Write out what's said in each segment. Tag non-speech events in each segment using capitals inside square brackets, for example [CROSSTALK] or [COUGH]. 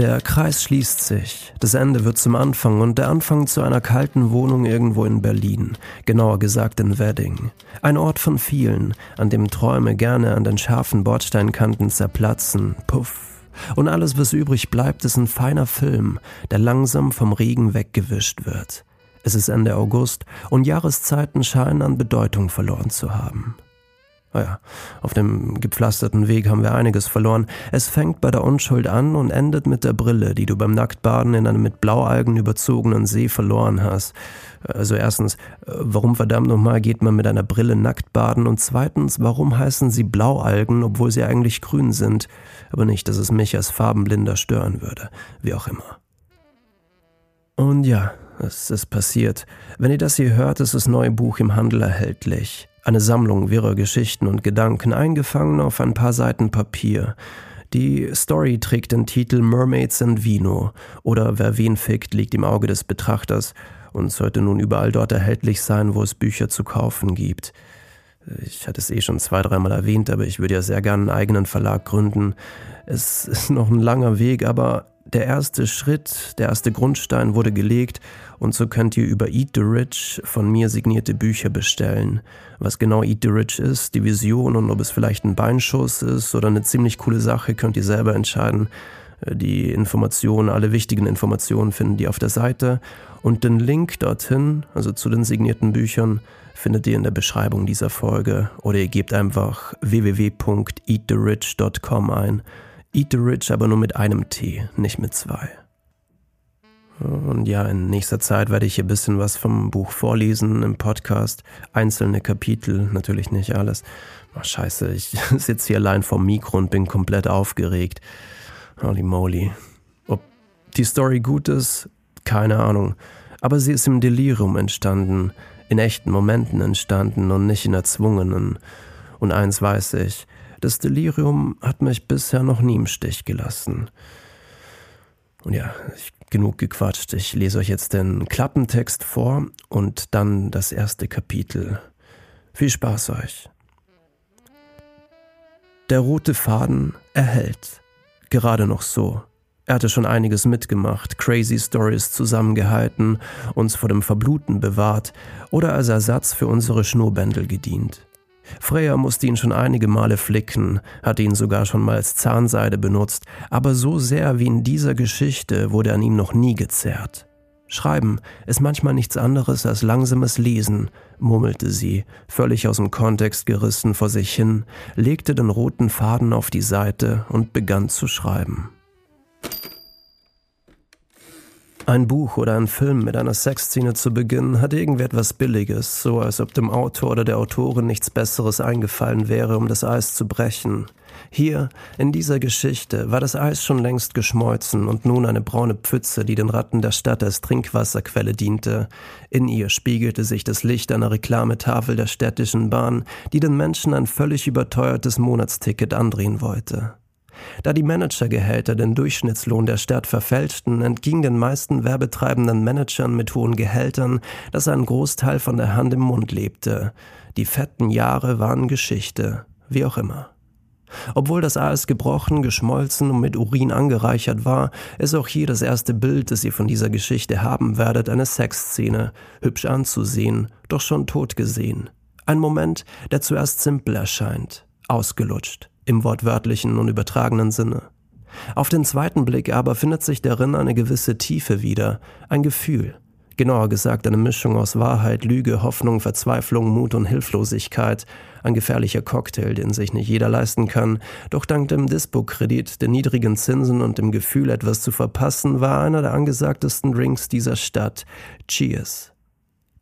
Der Kreis schließt sich, das Ende wird zum Anfang und der Anfang zu einer kalten Wohnung irgendwo in Berlin, genauer gesagt in Wedding. Ein Ort von vielen, an dem Träume gerne an den scharfen Bordsteinkanten zerplatzen, puff. Und alles, was übrig bleibt, ist ein feiner Film, der langsam vom Regen weggewischt wird. Es ist Ende August und Jahreszeiten scheinen an Bedeutung verloren zu haben. Naja, auf dem gepflasterten Weg haben wir einiges verloren. Es fängt bei der Unschuld an und endet mit der Brille, die du beim Nacktbaden in einem mit Blaualgen überzogenen See verloren hast. Also erstens, warum verdammt nochmal geht man mit einer Brille nackt baden? Und zweitens, warum heißen sie Blaualgen, obwohl sie eigentlich grün sind? Aber nicht, dass es mich als Farbenblinder stören würde. Wie auch immer. Und ja, es ist passiert. Wenn ihr das hier hört, ist das neue Buch im Handel erhältlich. Eine Sammlung wirrer Geschichten und Gedanken eingefangen auf ein paar Seiten Papier. Die Story trägt den Titel Mermaids and Vino oder Wer wen fickt liegt im Auge des Betrachters und sollte nun überall dort erhältlich sein, wo es Bücher zu kaufen gibt. Ich hatte es eh schon zwei, dreimal erwähnt, aber ich würde ja sehr gerne einen eigenen Verlag gründen. Es ist noch ein langer Weg, aber der erste Schritt, der erste Grundstein wurde gelegt und so könnt ihr über Eat the Rich von mir signierte Bücher bestellen. Was genau Eat the Rich ist, die Vision und ob es vielleicht ein Beinschuss ist oder eine ziemlich coole Sache, könnt ihr selber entscheiden. Äh, die Informationen, alle wichtigen Informationen finden die auf der Seite und den Link dorthin, also zu den signierten Büchern, findet ihr in der Beschreibung dieser Folge oder ihr gebt einfach www.eattherich.com ein Eat the Rich aber nur mit einem T, nicht mit zwei. Und ja, in nächster Zeit werde ich hier ein bisschen was vom Buch vorlesen im Podcast. Einzelne Kapitel, natürlich nicht alles. Ach, scheiße, ich [LAUGHS] sitze hier allein vorm Mikro und bin komplett aufgeregt. Holy moly. Ob die Story gut ist, keine Ahnung. Aber sie ist im Delirium entstanden, in echten Momenten entstanden und nicht in erzwungenen. Und eins weiß ich, das Delirium hat mich bisher noch nie im Stich gelassen. Und ja, genug gequatscht. Ich lese euch jetzt den Klappentext vor und dann das erste Kapitel. Viel Spaß euch. Der rote Faden erhält. Gerade noch so. Er hatte schon einiges mitgemacht, crazy Stories zusammengehalten, uns vor dem Verbluten bewahrt oder als Ersatz für unsere Schnurrbändel gedient. Freya musste ihn schon einige Male flicken, hatte ihn sogar schon mal als Zahnseide benutzt, aber so sehr wie in dieser Geschichte wurde an ihm noch nie gezerrt. Schreiben ist manchmal nichts anderes als langsames Lesen, murmelte sie, völlig aus dem Kontext gerissen vor sich hin, legte den roten Faden auf die Seite und begann zu schreiben. Ein Buch oder ein Film mit einer Sexszene zu beginnen, hat irgendwie etwas Billiges, so als ob dem Autor oder der Autorin nichts Besseres eingefallen wäre, um das Eis zu brechen. Hier, in dieser Geschichte, war das Eis schon längst geschmolzen und nun eine braune Pfütze, die den Ratten der Stadt als Trinkwasserquelle diente. In ihr spiegelte sich das Licht einer Reklametafel der städtischen Bahn, die den Menschen ein völlig überteuertes Monatsticket andrehen wollte. Da die Managergehälter den Durchschnittslohn der Stadt verfälschten, entging den meisten werbetreibenden Managern mit hohen Gehältern, dass ein Großteil von der Hand im Mund lebte. Die fetten Jahre waren Geschichte, wie auch immer. Obwohl das Eis gebrochen, geschmolzen und mit Urin angereichert war, ist auch hier das erste Bild, das ihr von dieser Geschichte haben werdet, eine Sexszene, hübsch anzusehen, doch schon tot gesehen. Ein Moment, der zuerst simpel erscheint, ausgelutscht im wortwörtlichen und übertragenen Sinne. Auf den zweiten Blick aber findet sich darin eine gewisse Tiefe wieder, ein Gefühl, genauer gesagt eine Mischung aus Wahrheit, Lüge, Hoffnung, Verzweiflung, Mut und Hilflosigkeit, ein gefährlicher Cocktail, den sich nicht jeder leisten kann, doch dank dem Dispo-Kredit, den niedrigen Zinsen und dem Gefühl, etwas zu verpassen, war einer der angesagtesten Drinks dieser Stadt. Cheers.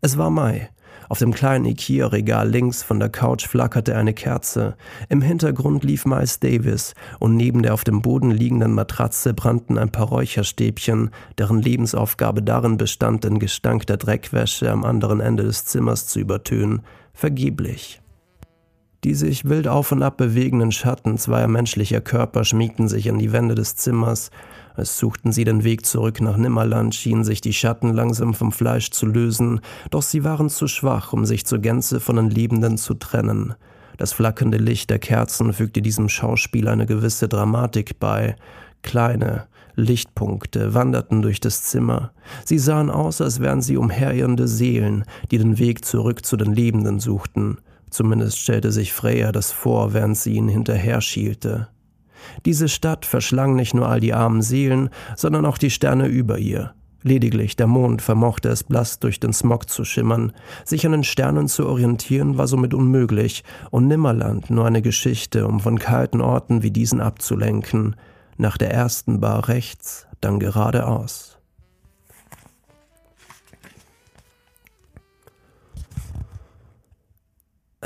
Es war Mai, auf dem kleinen Ikea-Regal links von der Couch flackerte eine Kerze. Im Hintergrund lief Miles Davis und neben der auf dem Boden liegenden Matratze brannten ein paar Räucherstäbchen, deren Lebensaufgabe darin bestand, den Gestank der Dreckwäsche am anderen Ende des Zimmers zu übertönen. Vergeblich. Die sich wild auf und ab bewegenden Schatten zweier menschlicher Körper schmiegten sich an die Wände des Zimmers. Als suchten sie den Weg zurück nach Nimmerland, schienen sich die Schatten langsam vom Fleisch zu lösen, doch sie waren zu schwach, um sich zur Gänze von den Lebenden zu trennen. Das flackernde Licht der Kerzen fügte diesem Schauspiel eine gewisse Dramatik bei. Kleine, Lichtpunkte wanderten durch das Zimmer. Sie sahen aus, als wären sie umherirrende Seelen, die den Weg zurück zu den Lebenden suchten. Zumindest stellte sich Freya das vor, während sie ihnen hinterher schielte. Diese Stadt verschlang nicht nur all die armen Seelen, sondern auch die Sterne über ihr. Lediglich der Mond vermochte es blass durch den Smog zu schimmern. Sich an den Sternen zu orientieren war somit unmöglich und Nimmerland nur eine Geschichte, um von kalten Orten wie diesen abzulenken. Nach der ersten Bar rechts, dann geradeaus.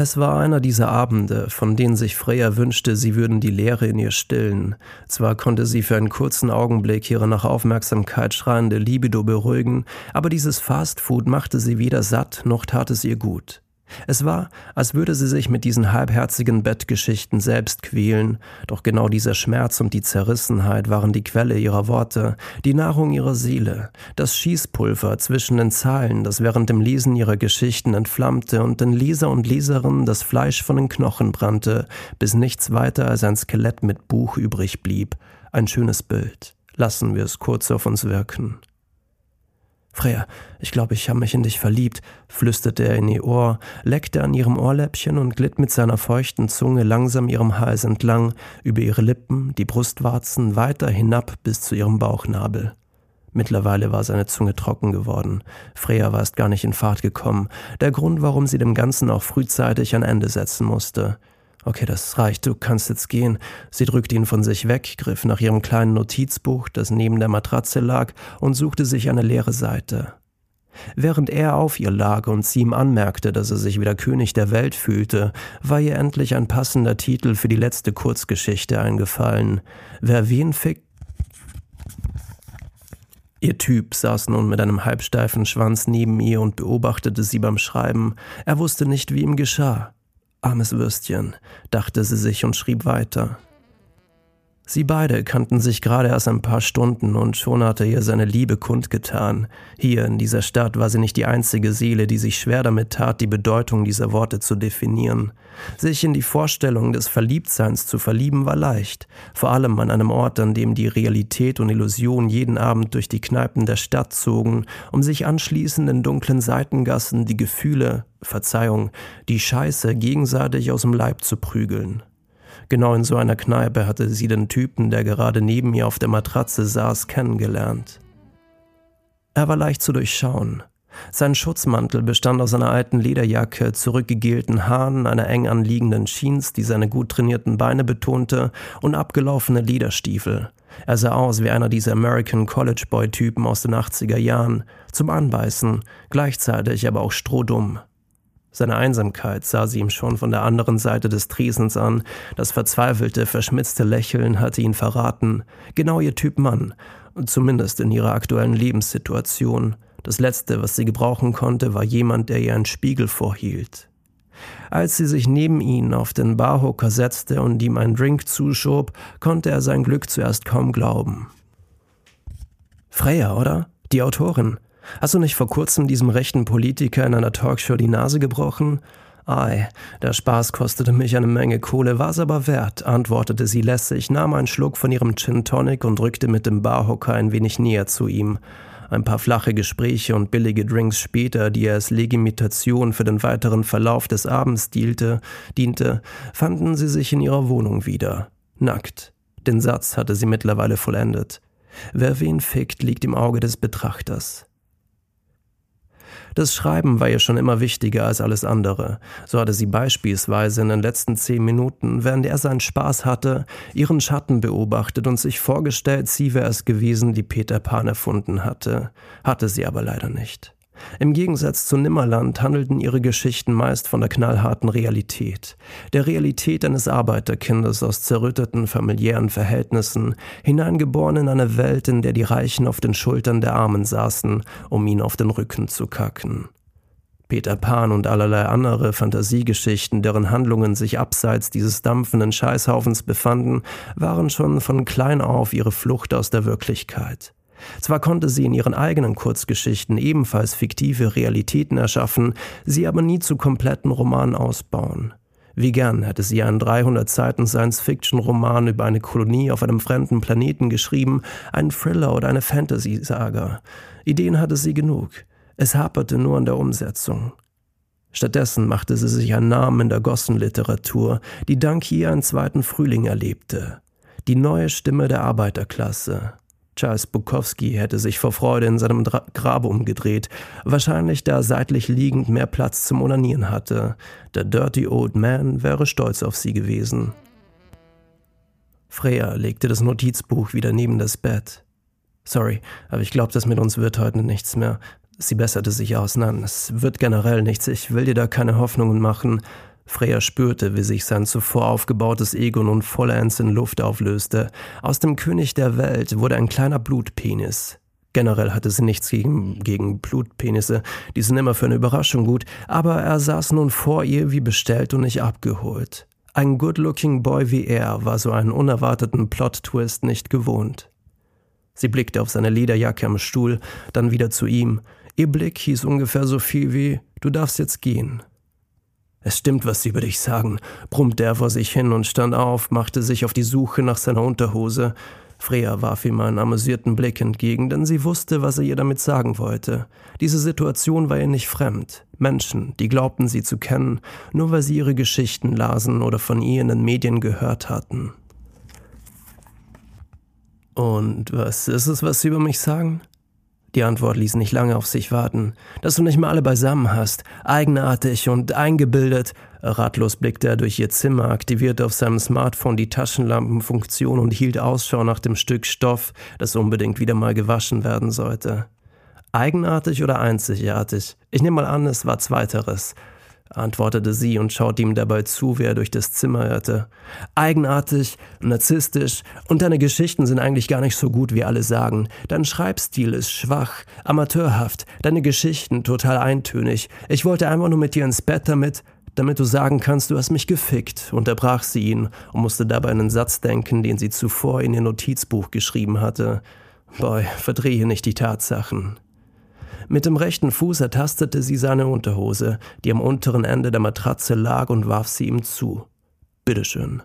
Es war einer dieser Abende, von denen sich Freya wünschte, sie würden die Leere in ihr stillen. Zwar konnte sie für einen kurzen Augenblick ihre nach Aufmerksamkeit schreiende Libido beruhigen, aber dieses Fastfood machte sie weder satt, noch tat es ihr gut. Es war, als würde sie sich mit diesen halbherzigen Bettgeschichten selbst quälen, doch genau dieser Schmerz und die Zerrissenheit waren die Quelle ihrer Worte, die Nahrung ihrer Seele, das Schießpulver zwischen den Zeilen, das während dem Lesen ihrer Geschichten entflammte und den Leser und Leserinnen das Fleisch von den Knochen brannte, bis nichts weiter als ein Skelett mit Buch übrig blieb. Ein schönes Bild. Lassen wir es kurz auf uns wirken. Freya, ich glaube, ich habe mich in dich verliebt, flüsterte er in ihr Ohr, leckte an ihrem Ohrläppchen und glitt mit seiner feuchten Zunge langsam ihrem Hals entlang, über ihre Lippen, die Brustwarzen, weiter hinab bis zu ihrem Bauchnabel. Mittlerweile war seine Zunge trocken geworden. Freya war erst gar nicht in Fahrt gekommen. Der Grund, warum sie dem Ganzen auch frühzeitig ein Ende setzen musste. Okay, das reicht, du kannst jetzt gehen. Sie drückte ihn von sich weg, griff nach ihrem kleinen Notizbuch, das neben der Matratze lag, und suchte sich eine leere Seite. Während er auf ihr lag und sie ihm anmerkte, dass er sich wieder König der Welt fühlte, war ihr endlich ein passender Titel für die letzte Kurzgeschichte eingefallen. Wer wen fick Ihr Typ saß nun mit einem halbsteifen Schwanz neben ihr und beobachtete sie beim Schreiben. Er wusste nicht, wie ihm geschah. Armes Würstchen, dachte sie sich und schrieb weiter. Sie beide kannten sich gerade erst ein paar Stunden und schon hatte ihr seine Liebe kundgetan. Hier in dieser Stadt war sie nicht die einzige Seele, die sich schwer damit tat, die Bedeutung dieser Worte zu definieren. Sich in die Vorstellung des Verliebtseins zu verlieben war leicht, vor allem an einem Ort, an dem die Realität und Illusion jeden Abend durch die Kneipen der Stadt zogen, um sich anschließend in dunklen Seitengassen die Gefühle, Verzeihung, die Scheiße gegenseitig aus dem Leib zu prügeln. Genau in so einer Kneipe hatte sie den Typen, der gerade neben ihr auf der Matratze saß, kennengelernt. Er war leicht zu durchschauen. Sein Schutzmantel bestand aus einer alten Lederjacke, zurückgegelten Haaren, einer eng anliegenden Jeans, die seine gut trainierten Beine betonte, und abgelaufene Lederstiefel. Er sah aus wie einer dieser American College Boy Typen aus den 80er Jahren, zum Anbeißen, gleichzeitig aber auch strohdumm. Seine Einsamkeit sah sie ihm schon von der anderen Seite des Tresens an, das verzweifelte, verschmitzte Lächeln hatte ihn verraten, genau ihr Typ Mann, zumindest in ihrer aktuellen Lebenssituation. Das Letzte, was sie gebrauchen konnte, war jemand, der ihr einen Spiegel vorhielt. Als sie sich neben ihn auf den Barhocker setzte und ihm einen Drink zuschob, konnte er sein Glück zuerst kaum glauben. Freya, oder? Die Autorin. Hast du nicht vor kurzem diesem rechten Politiker in einer Talkshow die Nase gebrochen? Ei, der Spaß kostete mich eine Menge Kohle, war's aber wert, antwortete sie lässig, nahm einen Schluck von ihrem Gin Tonic und rückte mit dem Barhocker ein wenig näher zu ihm. Ein paar flache Gespräche und billige Drinks später, die er als Legitimation für den weiteren Verlauf des Abends diente, diente, fanden sie sich in ihrer Wohnung wieder. Nackt. Den Satz hatte sie mittlerweile vollendet. Wer wen fickt, liegt im Auge des Betrachters. Das Schreiben war ihr schon immer wichtiger als alles andere. So hatte sie beispielsweise in den letzten zehn Minuten, während er seinen Spaß hatte, ihren Schatten beobachtet und sich vorgestellt, sie wäre es gewesen, die Peter Pan erfunden hatte. Hatte sie aber leider nicht. Im Gegensatz zu Nimmerland handelten ihre Geschichten meist von der knallharten Realität, der Realität eines Arbeiterkindes aus zerrütteten familiären Verhältnissen, hineingeboren in eine Welt, in der die Reichen auf den Schultern der Armen saßen, um ihn auf den Rücken zu kacken. Peter Pan und allerlei andere Fantasiegeschichten, deren Handlungen sich abseits dieses dampfenden Scheißhaufens befanden, waren schon von klein auf ihre Flucht aus der Wirklichkeit. Zwar konnte sie in ihren eigenen Kurzgeschichten ebenfalls fiktive Realitäten erschaffen, sie aber nie zu kompletten Romanen ausbauen. Wie gern hätte sie einen 300 Seiten Science-Fiction-Roman über eine Kolonie auf einem fremden Planeten geschrieben, einen Thriller oder eine Fantasy-Saga. Ideen hatte sie genug. Es haperte nur an der Umsetzung. Stattdessen machte sie sich einen Namen in der Gossenliteratur, die dank ihr einen zweiten Frühling erlebte. Die neue Stimme der Arbeiterklasse. Charles Bukowski hätte sich vor Freude in seinem Dra Grabe umgedreht, wahrscheinlich da seitlich liegend mehr Platz zum Onanieren hatte. Der Dirty Old Man wäre stolz auf sie gewesen. Freya legte das Notizbuch wieder neben das Bett. Sorry, aber ich glaube, das mit uns wird heute nichts mehr. Sie besserte sich aus. Nein, es wird generell nichts. Ich will dir da keine Hoffnungen machen. Freya spürte, wie sich sein zuvor aufgebautes Ego nun vollends in Luft auflöste. Aus dem König der Welt wurde ein kleiner Blutpenis. Generell hatte sie nichts gegen, gegen Blutpenisse, die sind immer für eine Überraschung gut, aber er saß nun vor ihr wie bestellt und nicht abgeholt. Ein good-looking Boy wie er war so einen unerwarteten Plot-Twist nicht gewohnt. Sie blickte auf seine Lederjacke am Stuhl, dann wieder zu ihm. Ihr Blick hieß ungefähr so viel wie Du darfst jetzt gehen. Es stimmt, was sie über dich sagen, brummte er vor sich hin und stand auf, machte sich auf die Suche nach seiner Unterhose. Freya warf ihm einen amüsierten Blick entgegen, denn sie wusste, was er ihr damit sagen wollte. Diese Situation war ihr nicht fremd. Menschen, die glaubten sie zu kennen, nur weil sie ihre Geschichten lasen oder von ihr in den Medien gehört hatten. Und was ist es, was sie über mich sagen? Die Antwort ließ nicht lange auf sich warten. Dass du nicht mal alle beisammen hast, eigenartig und eingebildet. Ratlos blickte er durch ihr Zimmer, aktivierte auf seinem Smartphone die Taschenlampenfunktion und hielt Ausschau nach dem Stück Stoff, das unbedingt wieder mal gewaschen werden sollte. Eigenartig oder einzigartig? Ich nehme mal an, es war zweiteres antwortete sie und schaute ihm dabei zu, wie er durch das Zimmer irrte. Eigenartig, narzisstisch und deine Geschichten sind eigentlich gar nicht so gut, wie alle sagen. Dein Schreibstil ist schwach, amateurhaft, deine Geschichten total eintönig. Ich wollte einfach nur mit dir ins Bett damit, damit du sagen kannst, du hast mich gefickt, unterbrach sie ihn und musste dabei einen Satz denken, den sie zuvor in ihr Notizbuch geschrieben hatte. Boy, verdrehe nicht die Tatsachen. Mit dem rechten Fuß ertastete sie seine Unterhose, die am unteren Ende der Matratze lag, und warf sie ihm zu. Bitteschön.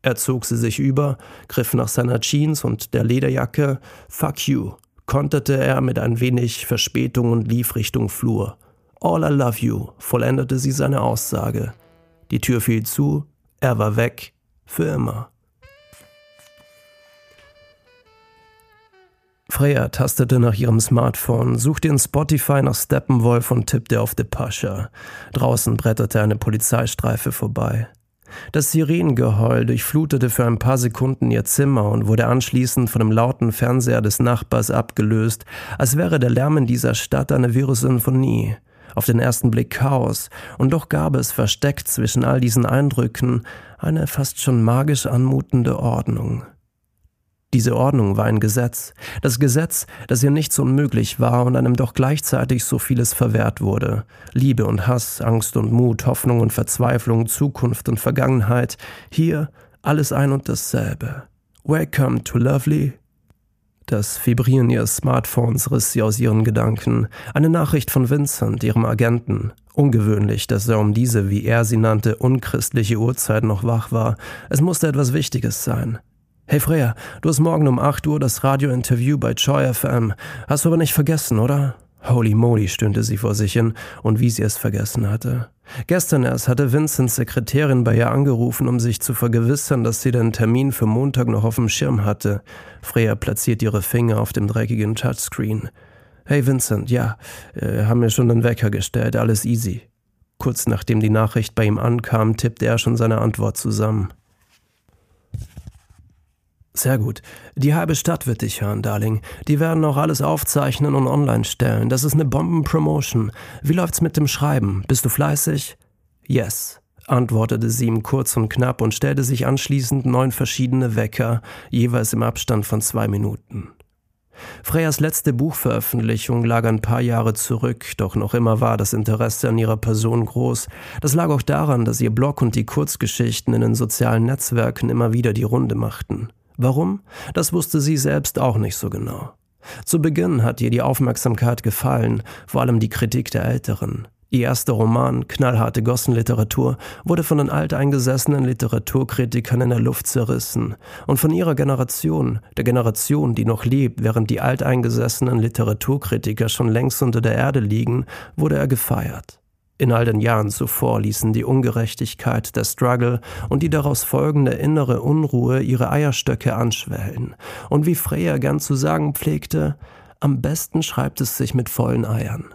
Er zog sie sich über, griff nach seiner Jeans und der Lederjacke. Fuck you, konterte er mit ein wenig Verspätung und lief Richtung Flur. All I love you, vollendete sie seine Aussage. Die Tür fiel zu, er war weg, für immer. Freya tastete nach ihrem Smartphone, suchte in Spotify nach Steppenwolf und tippte auf Pascha. Draußen bretterte eine Polizeistreife vorbei. Das Sirenengeheul durchflutete für ein paar Sekunden ihr Zimmer und wurde anschließend von dem lauten Fernseher des Nachbars abgelöst, als wäre der Lärm in dieser Stadt eine wirre Sinfonie. Auf den ersten Blick Chaos, und doch gab es versteckt zwischen all diesen Eindrücken eine fast schon magisch anmutende Ordnung. Diese Ordnung war ein Gesetz. Das Gesetz, das ihr nichts unmöglich war und einem doch gleichzeitig so vieles verwehrt wurde. Liebe und Hass, Angst und Mut, Hoffnung und Verzweiflung, Zukunft und Vergangenheit. Hier alles ein und dasselbe. Welcome to Lovely. Das Vibrieren ihres Smartphones riss sie aus ihren Gedanken. Eine Nachricht von Vincent, ihrem Agenten. Ungewöhnlich, dass er um diese, wie er sie nannte, unchristliche Uhrzeit noch wach war. Es musste etwas Wichtiges sein. Hey Freya, du hast morgen um 8 Uhr das Radiointerview bei Joy FM. Hast du aber nicht vergessen, oder? Holy moly, stöhnte sie vor sich hin, und wie sie es vergessen hatte. Gestern erst hatte Vincents Sekretärin bei ihr angerufen, um sich zu vergewissern, dass sie den Termin für Montag noch auf dem Schirm hatte. Freya platziert ihre Finger auf dem dreckigen Touchscreen. Hey Vincent, ja, äh, haben mir schon den Wecker gestellt, alles easy. Kurz nachdem die Nachricht bei ihm ankam, tippte er schon seine Antwort zusammen. Sehr gut. Die halbe Stadt wird dich hören, Darling. Die werden auch alles aufzeichnen und online stellen. Das ist eine Bombenpromotion. Wie läuft's mit dem Schreiben? Bist du fleißig? Yes, antwortete sie ihm kurz und knapp und stellte sich anschließend neun verschiedene Wecker, jeweils im Abstand von zwei Minuten. Freyas letzte Buchveröffentlichung lag ein paar Jahre zurück, doch noch immer war das Interesse an ihrer Person groß. Das lag auch daran, dass ihr Blog und die Kurzgeschichten in den sozialen Netzwerken immer wieder die Runde machten. Warum? Das wusste sie selbst auch nicht so genau. Zu Beginn hat ihr die Aufmerksamkeit gefallen, vor allem die Kritik der Älteren. Ihr erster Roman, knallharte Gossenliteratur, wurde von den alteingesessenen Literaturkritikern in der Luft zerrissen. Und von ihrer Generation, der Generation, die noch lebt, während die alteingesessenen Literaturkritiker schon längst unter der Erde liegen, wurde er gefeiert. In all den Jahren zuvor ließen die Ungerechtigkeit, der Struggle und die daraus folgende innere Unruhe ihre Eierstöcke anschwellen. Und wie Freya gern zu sagen pflegte, am besten schreibt es sich mit vollen Eiern.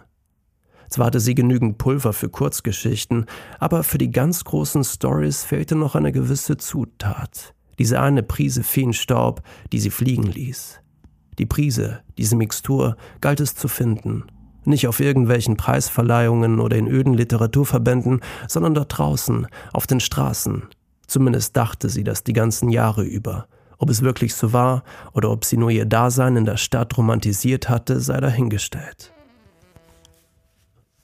Zwar hatte sie genügend Pulver für Kurzgeschichten, aber für die ganz großen Stories fehlte noch eine gewisse Zutat. Diese eine Prise Feenstaub, die sie fliegen ließ. Die Prise, diese Mixtur, galt es zu finden. Nicht auf irgendwelchen Preisverleihungen oder in öden Literaturverbänden, sondern dort draußen, auf den Straßen. Zumindest dachte sie das die ganzen Jahre über. Ob es wirklich so war oder ob sie nur ihr Dasein in der Stadt romantisiert hatte, sei dahingestellt.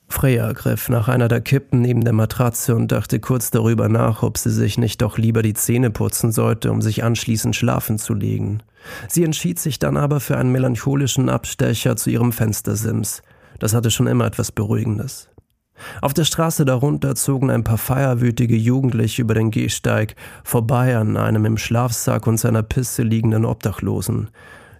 Freya griff nach einer der Kippen neben der Matratze und dachte kurz darüber nach, ob sie sich nicht doch lieber die Zähne putzen sollte, um sich anschließend schlafen zu legen. Sie entschied sich dann aber für einen melancholischen Abstecher zu ihrem Fenstersims. Das hatte schon immer etwas Beruhigendes. Auf der Straße darunter zogen ein paar feierwütige Jugendliche über den Gehsteig, vorbei an einem im Schlafsack und seiner Pisse liegenden Obdachlosen.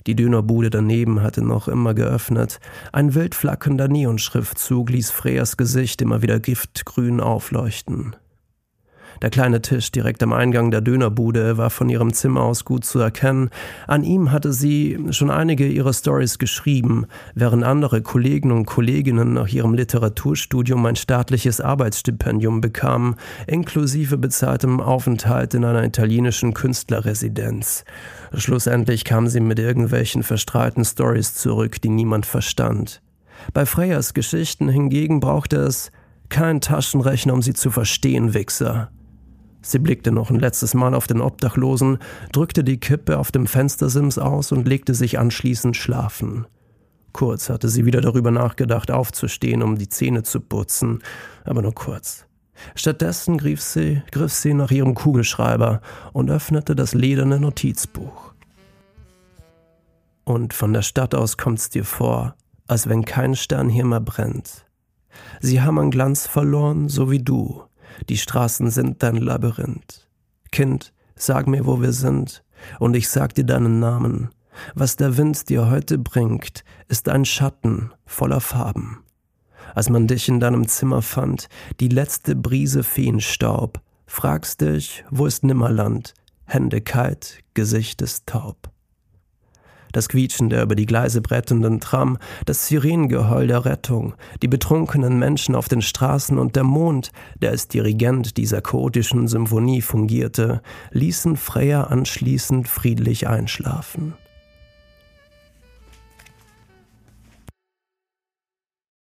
Die Dönerbude daneben hatte noch immer geöffnet. Ein wild flackernder Neonschriftzug ließ Freyas Gesicht immer wieder giftgrün aufleuchten. Der kleine Tisch direkt am Eingang der Dönerbude war von ihrem Zimmer aus gut zu erkennen. An ihm hatte sie schon einige ihrer Stories geschrieben, während andere Kollegen und Kolleginnen nach ihrem Literaturstudium ein staatliches Arbeitsstipendium bekamen, inklusive bezahltem Aufenthalt in einer italienischen Künstlerresidenz. Schlussendlich kam sie mit irgendwelchen verstrahlten Stories zurück, die niemand verstand. Bei Freyas Geschichten hingegen brauchte es kein Taschenrechner, um sie zu verstehen, Wichser. Sie blickte noch ein letztes Mal auf den Obdachlosen, drückte die Kippe auf dem Fenstersims aus und legte sich anschließend schlafen. Kurz hatte sie wieder darüber nachgedacht, aufzustehen, um die Zähne zu putzen, aber nur kurz. Stattdessen griff sie, griff sie nach ihrem Kugelschreiber und öffnete das lederne Notizbuch. Und von der Stadt aus kommt's dir vor, als wenn kein Stern hier mehr brennt. Sie haben an Glanz verloren, so wie du. Die Straßen sind dein Labyrinth. Kind, sag mir, wo wir sind, und ich sag dir deinen Namen. Was der Wind dir heute bringt, ist ein Schatten voller Farben. Als man dich in deinem Zimmer fand, die letzte Brise Feenstaub, fragst dich, wo ist Nimmerland? Hände kalt, Gesicht ist taub das Quietschen der über die Gleise brettenden Tram, das Sirenengeheul der Rettung, die betrunkenen Menschen auf den Straßen und der Mond, der als Dirigent dieser chaotischen Symphonie fungierte, ließen Freya anschließend friedlich einschlafen.